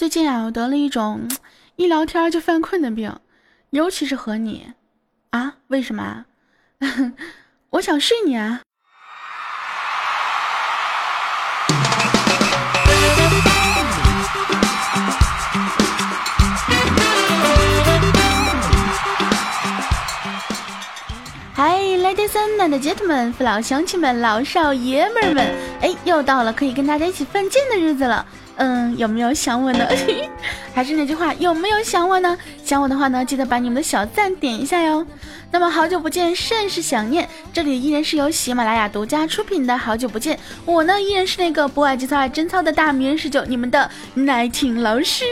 最近啊，我得了一种一聊天就犯困的病，尤其是和你啊？为什么？我想睡你啊！嗨，ladies and gentlemen，父老乡亲们，老少爷们们，哎，又到了可以跟大家一起犯贱的日子了。嗯，有没有想我呢？还是那句话，有没有想我呢？想我的话呢，记得把你们的小赞点一下哟。那么好久不见，甚是想念。这里依然是由喜马拉雅独家出品的《好久不见》，我呢依然是那个不爱节操爱贞操的大名人十九，你们的奶听老师。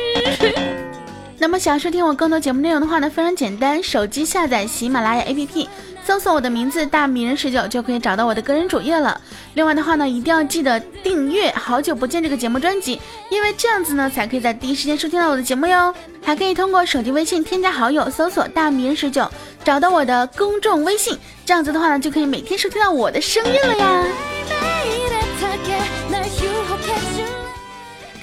那么想收听我更多节目内容的话呢，非常简单，手机下载喜马拉雅 APP。搜索我的名字大迷人十九就可以找到我的个人主页了。另外的话呢，一定要记得订阅《好久不见》这个节目专辑，因为这样子呢，才可以在第一时间收听到我的节目哟。还可以通过手机微信添加好友，搜索大迷人十九，找到我的公众微信，这样子的话呢，就可以每天收听到我的声音了呀。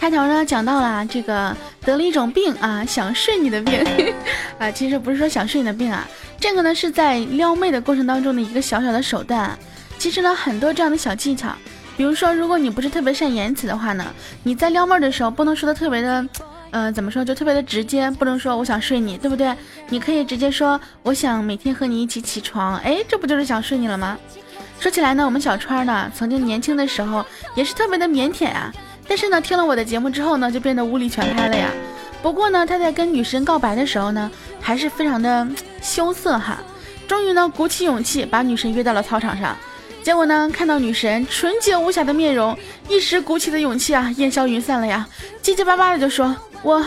开头呢讲到了这个得了一种病啊，想睡你的病 啊，其实不是说想睡你的病啊。这个呢是在撩妹的过程当中的一个小小的手段，其实呢很多这样的小技巧，比如说如果你不是特别善言辞的话呢，你在撩妹的时候不能说的特别的，呃怎么说就特别的直接，不能说我想睡你，对不对？你可以直接说我想每天和你一起起床，哎，这不就是想睡你了吗？说起来呢，我们小川呢曾经年轻的时候也是特别的腼腆啊，但是呢听了我的节目之后呢就变得无力全开了呀。不过呢他在跟女神告白的时候呢。还是非常的羞涩哈，终于呢鼓起勇气把女神约到了操场上，结果呢看到女神纯洁无瑕的面容，一时鼓起的勇气啊烟消云散了呀，结结巴巴的就说：“我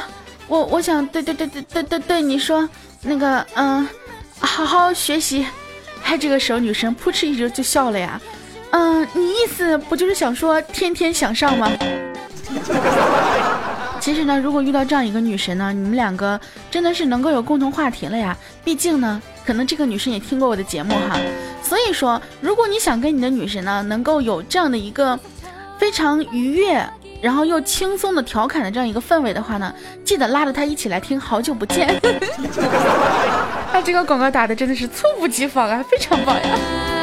我我想对对对对对对对你说那个嗯，好好学习。”哎，这个时候女神扑哧一声就笑了呀，嗯，你意思不就是想说天天想上吗？其实呢，如果遇到这样一个女神呢，你们两个真的是能够有共同话题了呀。毕竟呢，可能这个女生也听过我的节目哈。所以说，如果你想跟你的女神呢，能够有这样的一个非常愉悦，然后又轻松的调侃的这样一个氛围的话呢，记得拉着她一起来听。好久不见，他 这个广告打的真的是猝不及防啊，非常棒呀。今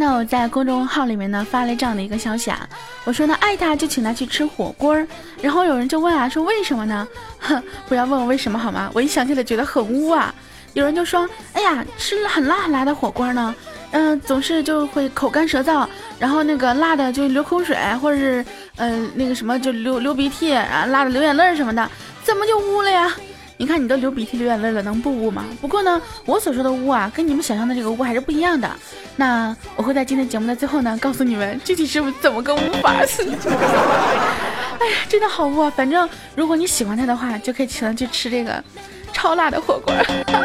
呢，我在公众号里面呢发了这样的一个消息啊，我说呢爱他就请他去吃火锅儿，然后有人就问啊，说为什么呢？哼，不要问我为什么好吗？我一想起来觉得很污啊。有人就说，哎呀，吃了很辣很辣的火锅呢，嗯，总是就会口干舌燥，然后那个辣的就流口水，或者是呃那个什么就流流鼻涕啊，辣的流眼泪什么的，怎么就污了呀？你看你都流鼻涕流眼泪了，能不污吗？不过呢，我所说的污啊，跟你们想象的这个污还是不一样的。那我会在今天节目的最后呢，告诉你们具体是怎么个污法。哎呀，真的好污啊！反正如果你喜欢他的话，就可以请他去吃这个超辣的火锅。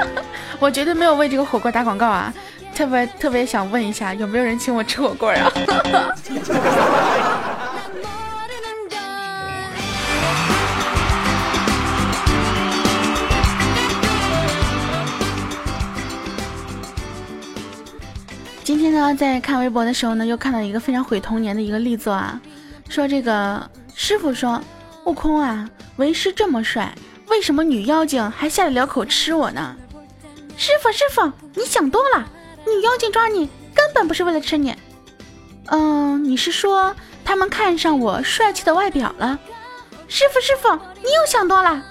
我绝对没有为这个火锅打广告啊，特别特别想问一下，有没有人请我吃火锅啊？天呢，在看微博的时候呢，又看到一个非常毁童年的一个力作啊，说这个师傅说，悟空啊，为师这么帅，为什么女妖精还下得了口吃我呢？师傅师傅，你想多了，女妖精抓你根本不是为了吃你，嗯，你是说他们看上我帅气的外表了？师傅师傅，你又想多了，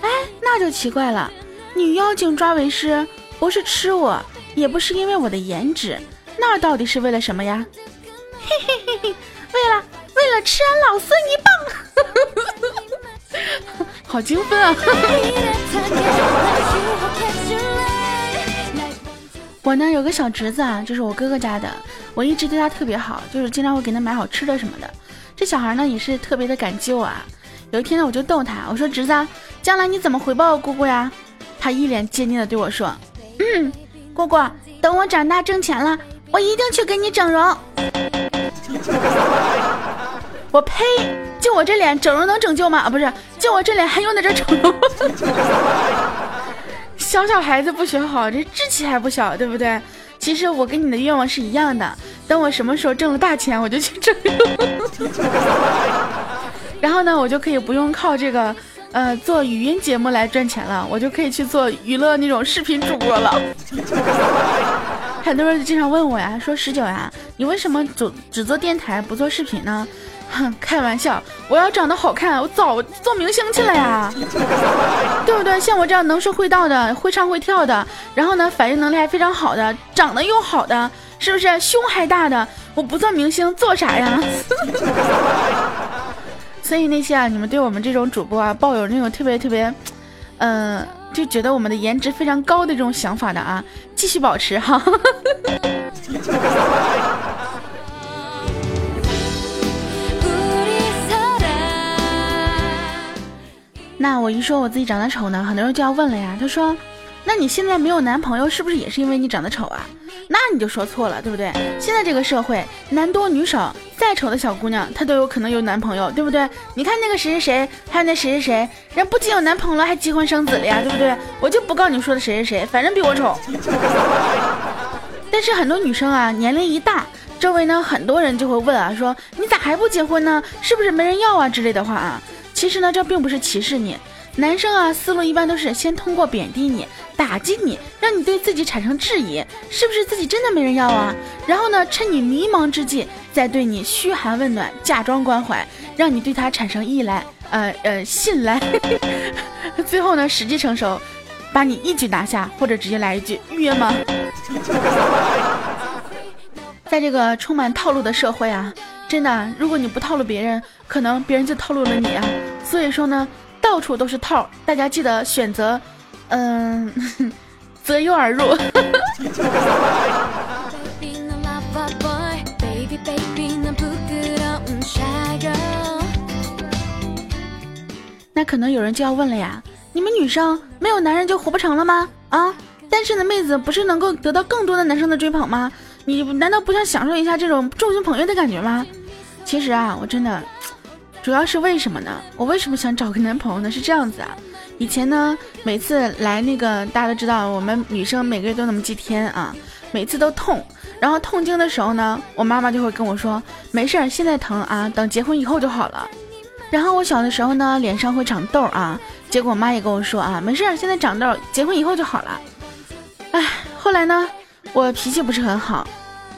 哎，那就奇怪了，女妖精抓为师不是吃我。也不是因为我的颜值，那到底是为了什么呀？嘿嘿嘿嘿，为了为了吃俺老孙一棒，好精分啊！我呢有个小侄子啊，就是我哥哥家的，我一直对他特别好，就是经常会给他买好吃的什么的。这小孩呢也是特别的感激我啊。有一天呢，我就逗他，我说侄子，将来你怎么回报姑姑呀？他一脸坚定的对我说，嗯。姑姑，等我长大挣钱了，我一定去给你整容。我呸！就我这脸，整容能拯救吗？啊，不是，就我这脸还用得着整容？小小孩子不学好，这志气还不小，对不对？其实我跟你的愿望是一样的，等我什么时候挣了大钱，我就去整容。然后呢，我就可以不用靠这个，呃，做语音节目来赚钱了，我就可以去做娱乐那种视频主播了。很多人就经常问我呀，说十九呀，你为什么只只做电台不做视频呢？哼，开玩笑，我要长得好看，我早做明星去了呀，对不对？像我这样能说会道的，会唱会跳的，然后呢，反应能力还非常好的，长得又好的，是不是？胸还大的，我不做明星做啥呀？所以那些啊，你们对我们这种主播啊，抱有那种特别特别，嗯。就觉得我们的颜值非常高的这种想法的啊，继续保持哈。那我一说我自己长得丑呢，很多人就要问了呀。他说：“那你现在没有男朋友，是不是也是因为你长得丑啊？”那你就说错了，对不对？现在这个社会男多女少，再丑的小姑娘她都有可能有男朋友，对不对？你看那个谁谁谁，还有那谁谁谁，人不仅有男朋友了，还结婚生子了呀，对不对？我就不告你说的谁谁谁，反正比我丑。但是很多女生啊，年龄一大，周围呢很多人就会问啊，说你咋还不结婚呢？是不是没人要啊之类的话啊？其实呢，这并不是歧视你。男生啊，思路一般都是先通过贬低你、打击你，让你对自己产生质疑，是不是自己真的没人要啊？然后呢，趁你迷茫之际，再对你嘘寒问暖，假装关怀，让你对他产生依赖，呃呃信赖。最后呢，时机成熟，把你一举拿下，或者直接来一句约吗？在这个充满套路的社会啊，真的，如果你不套路别人，可能别人就套路了你啊。所以说呢。到处都是套，大家记得选择，嗯，择优而入。那可能有人就要问了呀，你们女生没有男人就活不成了吗？啊，单身的妹子不是能够得到更多的男生的追捧吗？你难道不想享受一下这种众星捧月的感觉吗？其实啊，我真的。主要是为什么呢？我为什么想找个男朋友呢？是这样子啊，以前呢，每次来那个大家都知道，我们女生每个月都那么几天啊，每次都痛，然后痛经的时候呢，我妈妈就会跟我说，没事儿，现在疼啊，等结婚以后就好了。然后我小的时候呢，脸上会长痘啊，结果我妈也跟我说啊，没事儿，现在长痘，结婚以后就好了。哎，后来呢，我脾气不是很好，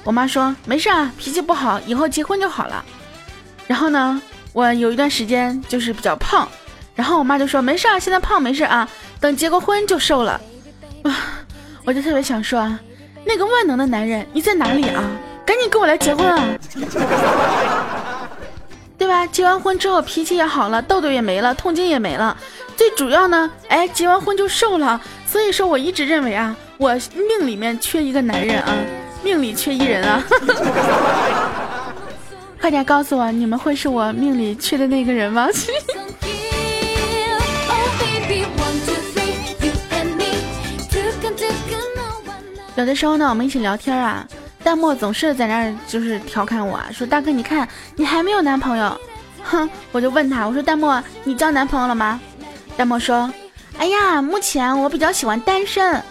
我妈说没事啊，脾气不好，以后结婚就好了。然后呢？我有一段时间就是比较胖，然后我妈就说没事啊，现在胖没事啊，等结过婚就瘦了。啊，我就特别想说啊，那个万能的男人你在哪里啊？赶紧跟我来结婚啊，对吧？结完婚之后脾气也好了，痘痘也没了，痛经也没了，最主要呢，哎，结完婚就瘦了。所以说我一直认为啊，我命里面缺一个男人啊，命里缺一人啊。快点告诉我，你们会是我命里缺的那个人吗？有的时候呢，我们一起聊天啊，弹幕总是在那儿就是调侃我啊，说大哥，你看你还没有男朋友，哼！我就问他，我说弹幕，你交男朋友了吗？弹幕说，哎呀，目前我比较喜欢单身。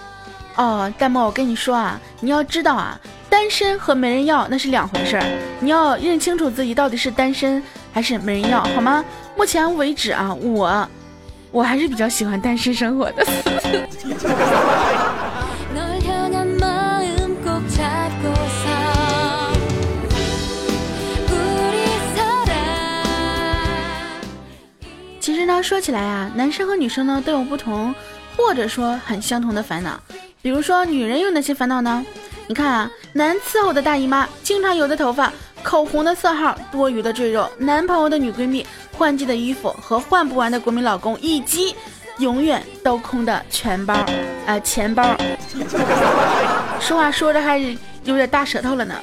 哦，弹幕，我跟你说啊，你要知道啊。单身和没人要那是两回事儿，你要认清楚自己到底是单身还是没人要，好吗？目前为止啊，我我还是比较喜欢单身生活的。其实呢，说起来啊，男生和女生呢都有不同，或者说很相同的烦恼。比如说，女人有哪些烦恼呢？你看啊，难伺候的大姨妈，经常油的头发，口红的色号，多余的赘肉，男朋友的女闺蜜，换季的衣服和换不完的国民老公，以及永远都空的钱包，呃，钱包。说话说着还是有点大舌头了呢。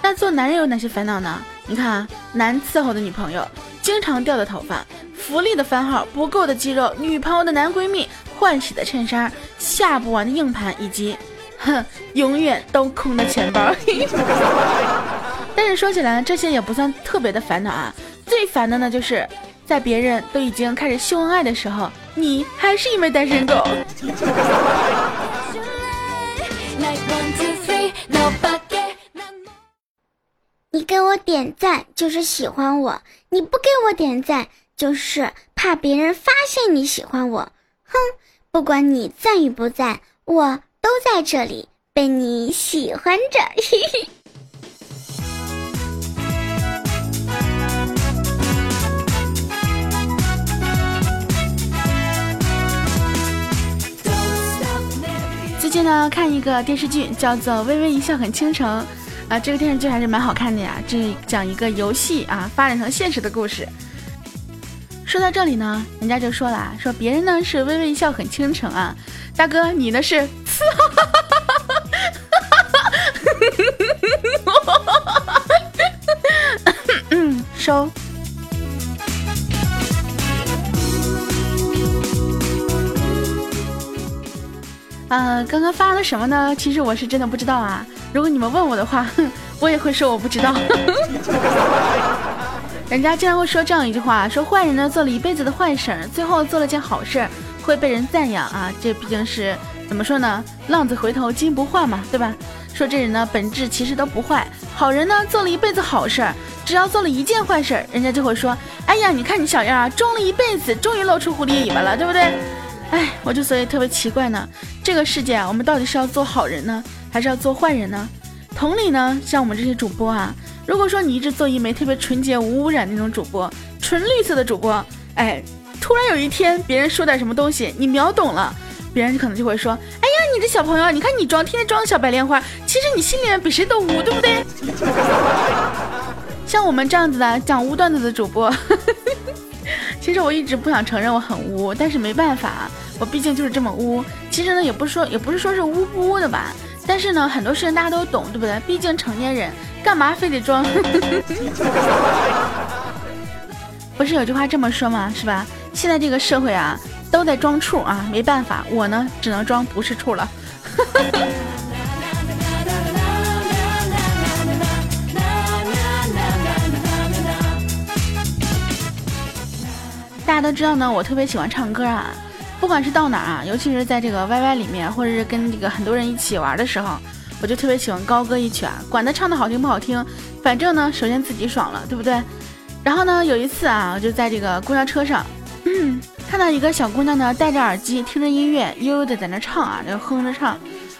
那做男人有哪些烦恼呢？你看啊，难伺候的女朋友，经常掉的头发，福利的番号，不够的肌肉，女朋友的男闺蜜，换洗的衬衫，下不完的硬盘，以及。哼，永远都空的钱包。但是说起来，这些也不算特别的烦恼啊。最烦的呢，就是在别人都已经开始秀恩爱的时候，你还是一枚单身狗。你给我点赞就是喜欢我，你不给我点赞就是怕别人发现你喜欢我。哼，不管你赞与不赞，我都在这里被你喜欢着。嘿嘿。最近呢，看一个电视剧叫做《微微一笑很倾城》，啊，这个电视剧还是蛮好看的呀。这讲一个游戏啊发展成现实的故事。说到这里呢，人家就说了，说别人呢是微微一笑很倾城啊，大哥你呢是，嗯，收。呃，刚刚发了什么呢？其实我是真的不知道啊。如果你们问我的话，我也会说我不知道。人家经常会说这样一句话：说坏人呢做了一辈子的坏事，最后做了件好事，会被人赞扬啊。这毕竟是怎么说呢？浪子回头金不换嘛，对吧？说这人呢本质其实都不坏。好人呢做了一辈子好事儿，只要做了一件坏事儿，人家就会说：哎呀，你看你小样啊，装了一辈子，终于露出狐狸尾巴了，对不对？哎，我就所以特别奇怪呢，这个世界啊，我们到底是要做好人呢，还是要做坏人呢？同理呢，像我们这些主播啊，如果说你一直做一枚特别纯洁无污染那种主播，纯绿色的主播，哎，突然有一天别人说点什么东西，你秒懂了，别人可能就会说，哎呀，你这小朋友，你看你装天天装小白莲花，其实你心里面比谁都污，对不对？像我们这样子的讲污段子的主播。其实我一直不想承认我很污，但是没办法，我毕竟就是这么污。其实呢，也不是说也不是说是污不污的吧，但是呢，很多事情大家都懂，对不对？毕竟成年人干嘛非得装？不是有句话这么说吗？是吧？现在这个社会啊，都在装处啊，没办法，我呢只能装不是处了。大家都知道呢，我特别喜欢唱歌啊，不管是到哪儿啊，尤其是在这个 YY 里面，或者是跟这个很多人一起玩的时候，我就特别喜欢高歌一曲啊，管他唱的好听不好听，反正呢，首先自己爽了，对不对？然后呢，有一次啊，我就在这个公交车上，看到一个小姑娘呢，戴着耳机听着音乐，悠悠的在那唱啊，就哼着唱，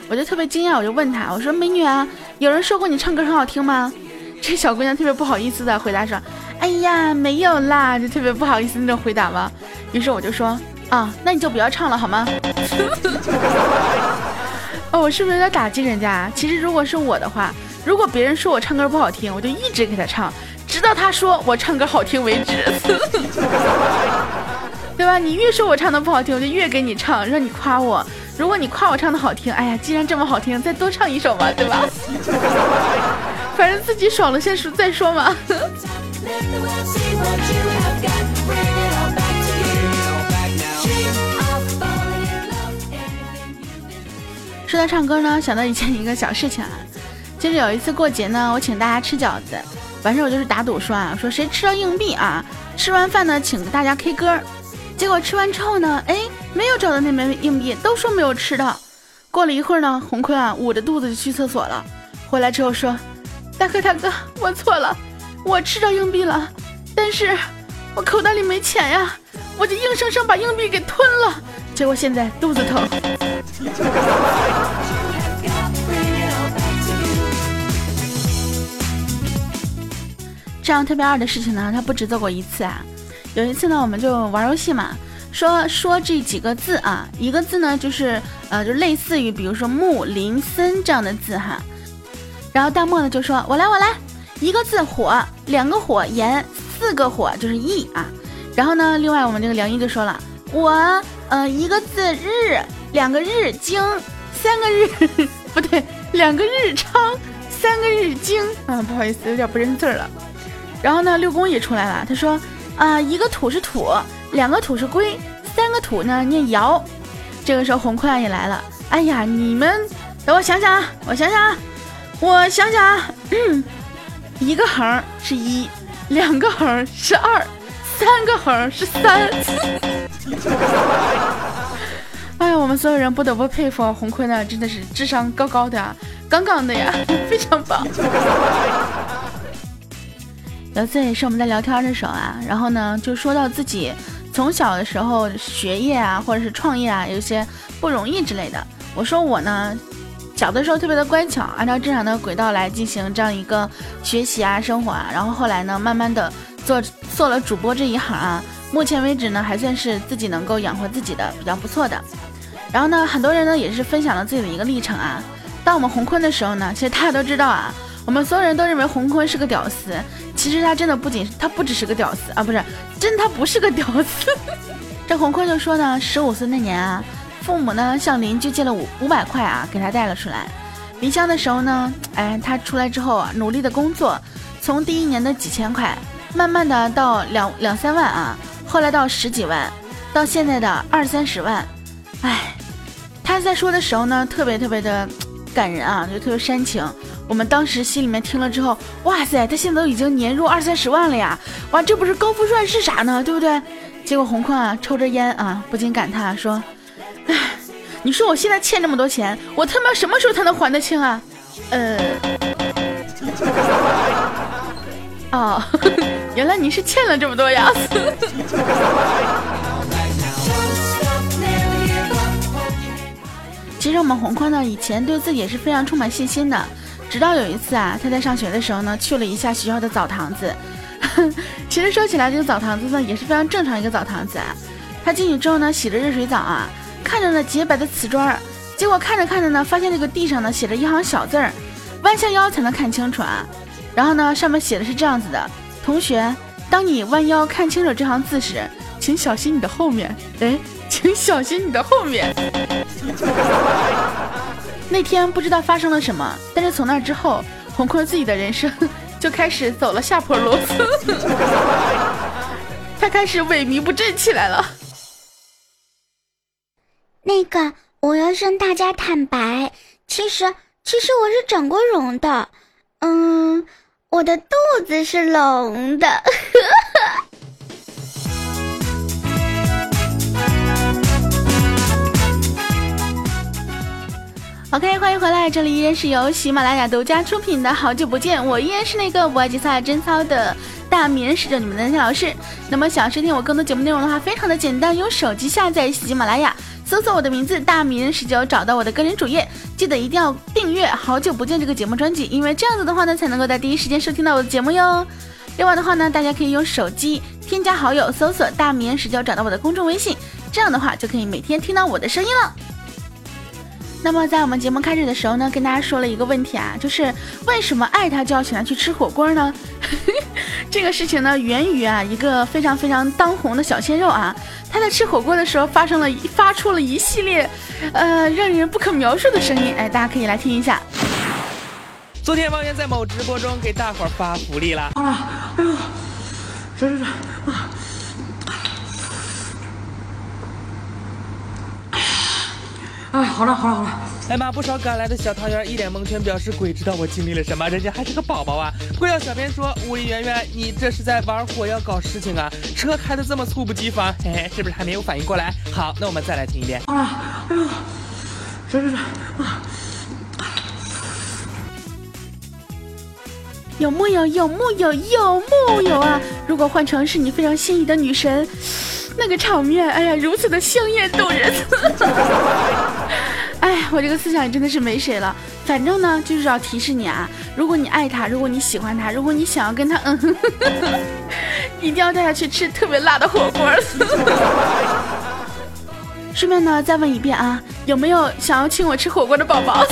我就特别惊讶，我就问她，我说美女啊，有人说过你唱歌很好听吗？这小姑娘特别不好意思的回答说。哎呀，没有啦，就特别不好意思那种回答嘛。于是我就说啊，那你就不要唱了好吗？哦，我是不是有点打击人家？其实如果是我的话，如果别人说我唱歌不好听，我就一直给他唱，直到他说我唱歌好听为止，对吧？你越说我唱的不好听，我就越给你唱，让你夸我。如果你夸我唱的好听，哎呀，既然这么好听，再多唱一首嘛，对吧？反正自己爽了先说再说嘛。说到唱歌呢，想到以前一个小事情啊，就是有一次过节呢，我请大家吃饺子，完事我就是打赌说啊，说谁吃了硬币啊，吃完饭呢请大家 K 歌，结果吃完之后呢，哎，没有找到那枚硬币，都说没有吃到。过了一会儿呢，红坤啊捂着肚子就去厕所了，回来之后说，大哥大哥，我错了，我吃着硬币了。但是，我口袋里没钱呀，我就硬生生把硬币给吞了，结果现在肚子疼。这样特别二的事情呢，他不止做过一次啊。有一次呢，我们就玩游戏嘛，说说这几个字啊，一个字呢就是呃，就类似于比如说木林森这样的字哈。然后弹幕呢就说：“我来，我来，一个字火，两个火炎。”四个火就是亿啊，然后呢，另外我们这个梁一就说了，我呃一个字日，两个日经，三个日 不对，两个日昌，三个日经啊，不好意思，有点不认字了。然后呢，六公也出来了，他说啊，一个土是土，两个土是龟，三个土呢念尧。这个时候红坤也来了，哎呀，你们等我想想啊，我想想啊，我想想啊，一个横是一。两个横是二，三个横是三。哎呀，我们所有人不得不佩服红坤呢，真的是智商高高的啊，杠杠的呀，非常棒。有次也是我们在聊天的时候啊，然后呢就说到自己从小的时候学业啊，或者是创业啊，有些不容易之类的。我说我呢，小的时候特别的乖巧，按照正常的轨道来进行这样一个学习啊、生活啊，然后后来呢，慢慢的做做了主播这一行啊，目前为止呢，还算是自己能够养活自己的比较不错的。然后呢，很多人呢也是分享了自己的一个历程啊。当我们红坤的时候呢，其实大家都知道啊，我们所有人都认为红坤是个屌丝。其实他真的不仅他不只是个屌丝啊，不是，真他不是个屌丝。这红坤就说呢，十五岁那年啊，父母呢向邻居借了五五百块啊，给他带了出来。离乡的时候呢，哎，他出来之后啊，努力的工作，从第一年的几千块，慢慢的到两两三万啊，后来到十几万，到现在的二三十万。哎，他在说的时候呢，特别特别的。感人啊，就特别煽情。我们当时心里面听了之后，哇塞，他现在都已经年入二三十万了呀！哇，这不是高富帅是啥呢？对不对？结果红坤啊，抽着烟啊，不禁感叹说：“哎，你说我现在欠这么多钱，我他妈什么时候才能还得清啊？”呃，哦，原来你是欠了这么多呀！其实我们红坤呢，以前对自己也是非常充满信心的。直到有一次啊，他在上学的时候呢，去了一下学校的澡堂子。其实说起来，这个澡堂子呢，也是非常正常一个澡堂子。啊。他进去之后呢，洗着热水澡啊，看着呢洁白的瓷砖，结果看着看着呢，发现这个地上呢写着一行小字儿，弯下腰才能看清楚啊。然后呢，上面写的是这样子的：同学，当你弯腰看清楚这行字时，请小心你的后面。哎。请小心你的后面。那天不知道发生了什么，但是从那之后，红坤自己的人生 就开始走了下坡路，他开始萎靡不振起来了。那个，我要向大家坦白，其实其实我是整过容的，嗯，我的肚子是隆的。OK，欢迎回来，这里依然是由喜马拉雅独家出品的《好久不见》，我依然是那个不爱节操、真操的大名人，使者你们的天老师。那么想要收听我更多节目内容的话，非常的简单，用手机下载喜马拉雅，搜索我的名字“大名人十九”，找到我的个人主页，记得一定要订阅《好久不见》这个节目专辑，因为这样子的话呢，才能够在第一时间收听到我的节目哟。另外的话呢，大家可以用手机添加好友，搜索“大名人十九”，找到我的公众微信，这样的话就可以每天听到我的声音了。那么在我们节目开始的时候呢，跟大家说了一个问题啊，就是为什么爱他就要请他去吃火锅呢？这个事情呢，源于啊一个非常非常当红的小鲜肉啊，他在吃火锅的时候发生了发出了一系列，呃，让人不可描述的声音，哎，大家可以来听一下。昨天王源在某直播中给大伙儿发福利了啊！哎呦，这这这啊！哎，好了好了好了！哎妈，不少赶来的小汤圆一脸蒙圈，表示鬼知道我经历了什么，人家还是个宝宝啊！不要小编说，屋里圆圆，你这是在玩火要搞事情啊？车开的这么猝不及防，嘿嘿，是不是还没有反应过来？好，那我们再来听一遍。啊，哎呦，这这这啊！有木有？有木有？有木有啊？如果换成是你非常心仪的女神。那个场面，哎呀，如此的香艳动人。哎，我这个思想也真的是没谁了。反正呢，就是要提示你啊，如果你爱他，如果你喜欢他，如果你想要跟他，嗯，一定要带他去吃特别辣的火锅。顺便呢，再问一遍啊，有没有想要请我吃火锅的宝宝？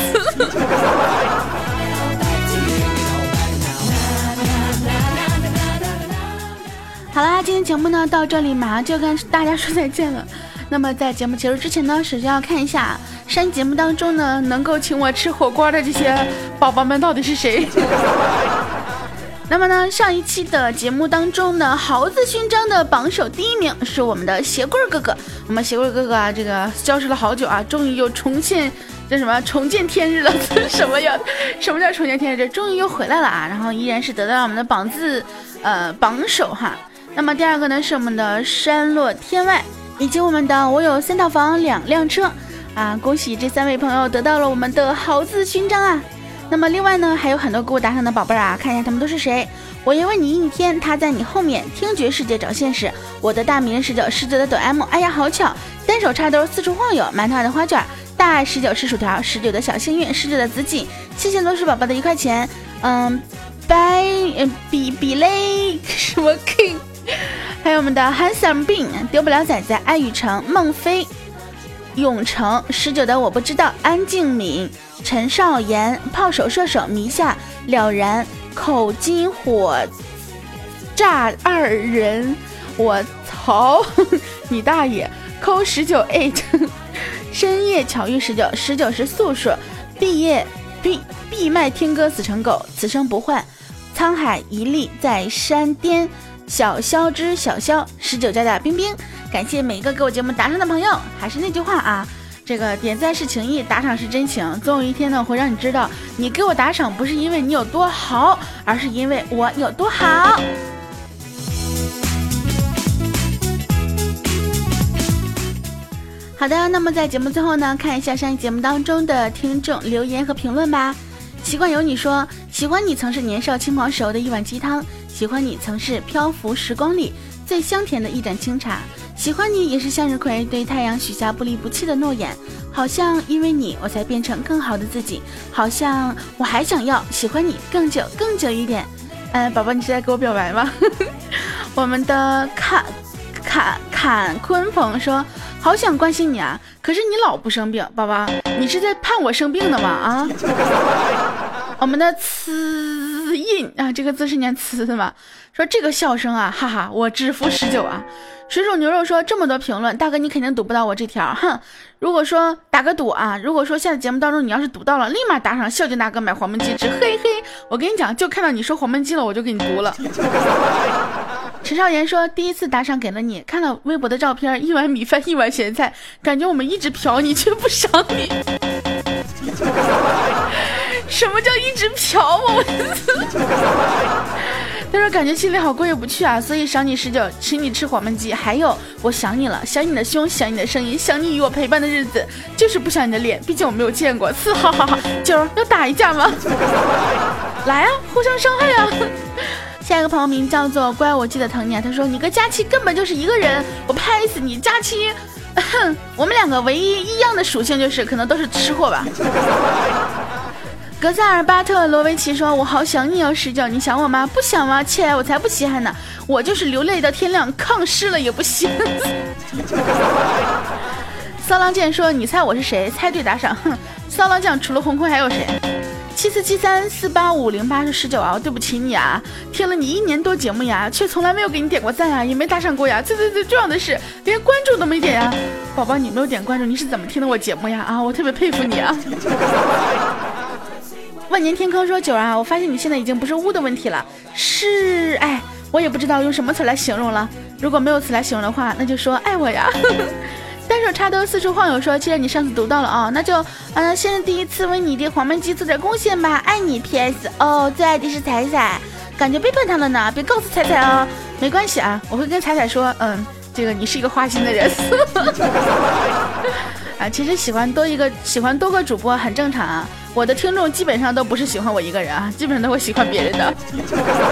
好啦，今天节目呢到这里，马上就跟大家说再见了。那么在节目结束之前呢，首先要看一下删节目当中呢能够请我吃火锅的这些宝宝们到底是谁。那么呢，上一期的节目当中呢，豪子勋章的榜首第一名是我们的鞋柜哥哥。我们鞋柜哥哥啊，这个消失了好久啊，终于又重现这什么重见天日了？这 什么呀？什么叫重见天日？这终于又回来了啊！然后依然是得到了我们的榜字呃榜首哈。那么第二个呢，是我们的山落天外，以及我们的我有三套房两辆车啊！恭喜这三位朋友得到了我们的豪字勋章啊！那么另外呢，还有很多给我打赏的宝贝儿啊，看一下他们都是谁。我因为你一天，他在你后面。听觉世界找现实，我的大名十九，十九的抖 M。哎呀，好巧，单手插兜四处晃悠，馒头爱的花卷，大爱十九吃薯条，十九的小幸运，十九的紫锦。谢谢罗氏宝宝的一块钱。嗯，拜嗯比比嘞什么 k 还有我们的 handsome bean，丢不了仔仔，爱雨城，孟非，永成十九的我不知道，安静敏，陈少言，炮手射手，迷下了然。口金火炸二人，我操 你大爷！扣十九 eight，深夜巧遇十九，十九是素数。毕业闭闭麦听歌死成狗，此生不换。沧海一粒在山巅，小肖之小肖，十九加的冰冰。感谢每一个给我节目打赏的朋友。还是那句话啊。这个点赞是情谊，打赏是真情。总有一天呢，会让你知道，你给我打赏不是因为你有多好，而是因为我有多好。好的，那么在节目最后呢，看一下上一节目当中的听众留言和评论吧。习惯有你说，喜欢你曾是年少轻狂时候的一碗鸡汤，喜欢你曾是漂浮时光里最香甜的一盏清茶。喜欢你也是向日葵对太阳许下不离不弃的诺言，好像因为你我才变成更好的自己，好像我还想要喜欢你更久更久一点。嗯，宝宝你是在给我表白吗？我们的坎坎坎鲲鹏说，好想关心你啊，可是你老不生病，宝宝你是在盼我生病的吗？啊？我们的呲印啊，这个字是念词吗？说这个笑声啊，哈哈，我只服十九啊。水煮牛肉说这么多评论，大哥你肯定读不到我这条，哼！如果说打个赌啊，如果说下次节目当中你要是读到了，立马打赏孝敬大哥买黄焖鸡吃，嘿嘿！我跟你讲，就看到你说黄焖鸡了，我就给你读了。陈少言说第一次打赏给了你，看了微博的照片，一碗米饭一碗咸菜，感觉我们一直嫖你却不赏你。什么叫一直嫖我？他说感觉心里好过意不去啊，所以赏你十九，请你吃黄焖鸡。还有我想你了，想你的胸，想你的声音，想你与我陪伴的日子，就是不想你的脸，毕竟我没有见过。四号，好好，九要打一架吗？来啊，互相伤害啊！下一个朋友名叫做乖，我记得疼你啊。他说你跟佳期根本就是一个人，我拍死你！佳期，我们两个唯一一样的属性就是可能都是吃货吧。格萨尔巴特罗维奇说：“我好想你哦，十九，你想我吗？不想吗？切，我才不稀罕呢！我就是流泪到天亮，抗尸了也不行。”骚浪剑说：“你猜我是谁？猜对打赏。”哼，骚浪将除了红坤还有谁？七四七三四八五零八是十九啊！对不起你啊，听了你一年多节目呀，却从来没有给你点过赞啊，也没打赏过呀。最最最重要的是，连关注都没点呀！宝宝，你没有点关注，你是怎么听的我节目呀？啊，我特别佩服你啊！万年天坑说：“九儿啊，我发现你现在已经不是污的问题了，是哎，我也不知道用什么词来形容了。如果没有词来形容的话，那就说爱我呀。单手插兜四处晃悠说：既然你上次读到了啊，那就嗯，现在第一次为你的黄焖鸡做点贡献吧，爱你。P.S. 哦，最爱的是彩彩，感觉背叛他了呢，别告诉彩彩啊。没关系啊，我会跟彩彩说，嗯，这个你是一个花心的人。啊，其实喜欢多一个，喜欢多个主播很正常啊。”我的听众基本上都不是喜欢我一个人啊，基本上都会喜欢别人的，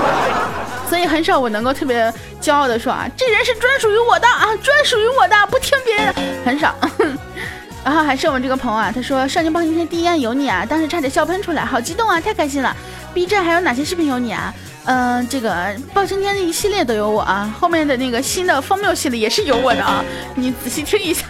所以很少我能够特别骄傲的说啊，这人是专属于我的啊，专属于我的，不听别人的，很少。然后还是我们这个朋友啊，他说少年包青天第一案有你啊，当时差点笑喷出来，好激动啊，太开心了。B 站还有哪些视频有你啊？嗯，这个包青天的一系列都有我啊，后面的那个新的荒谬系列也是有我的啊，你仔细听一下。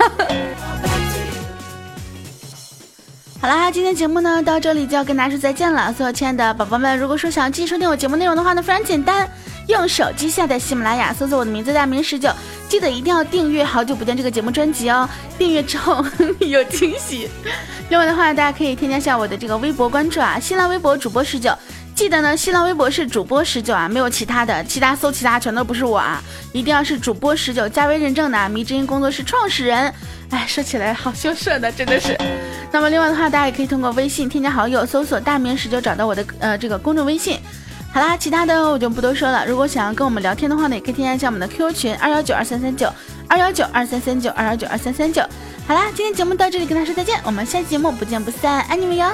好啦，今天节目呢到这里就要跟大家说再见了。所有亲爱的宝宝们，如果说想要继续收听我节目内容的话呢，非常简单，用手机下载喜马拉雅，搜索我的名字大名十九，记得一定要订阅《好久不见》这个节目专辑哦。订阅之后有惊喜。另外的话，大家可以添加下我的这个微博关注啊，新浪微博主播十九。记得呢，新浪微博是主播十九啊，没有其他的，其他搜其他全都不是我啊，一定要是主播十九加微认证的迷之音工作室创始人。哎，说起来好羞涩的，真的是。那么另外的话，大家也可以通过微信添加好友，搜索大明十九，找到我的呃这个公众微信。好啦，其他的我就不多说了。如果想要跟我们聊天的话呢，也可以添加一下我们的 QQ 群二幺九二三三九二幺九二三三九二幺九二三三九。好啦，今天节目到这里，跟大家说再见，我们下期节目不见不散，爱你们哟。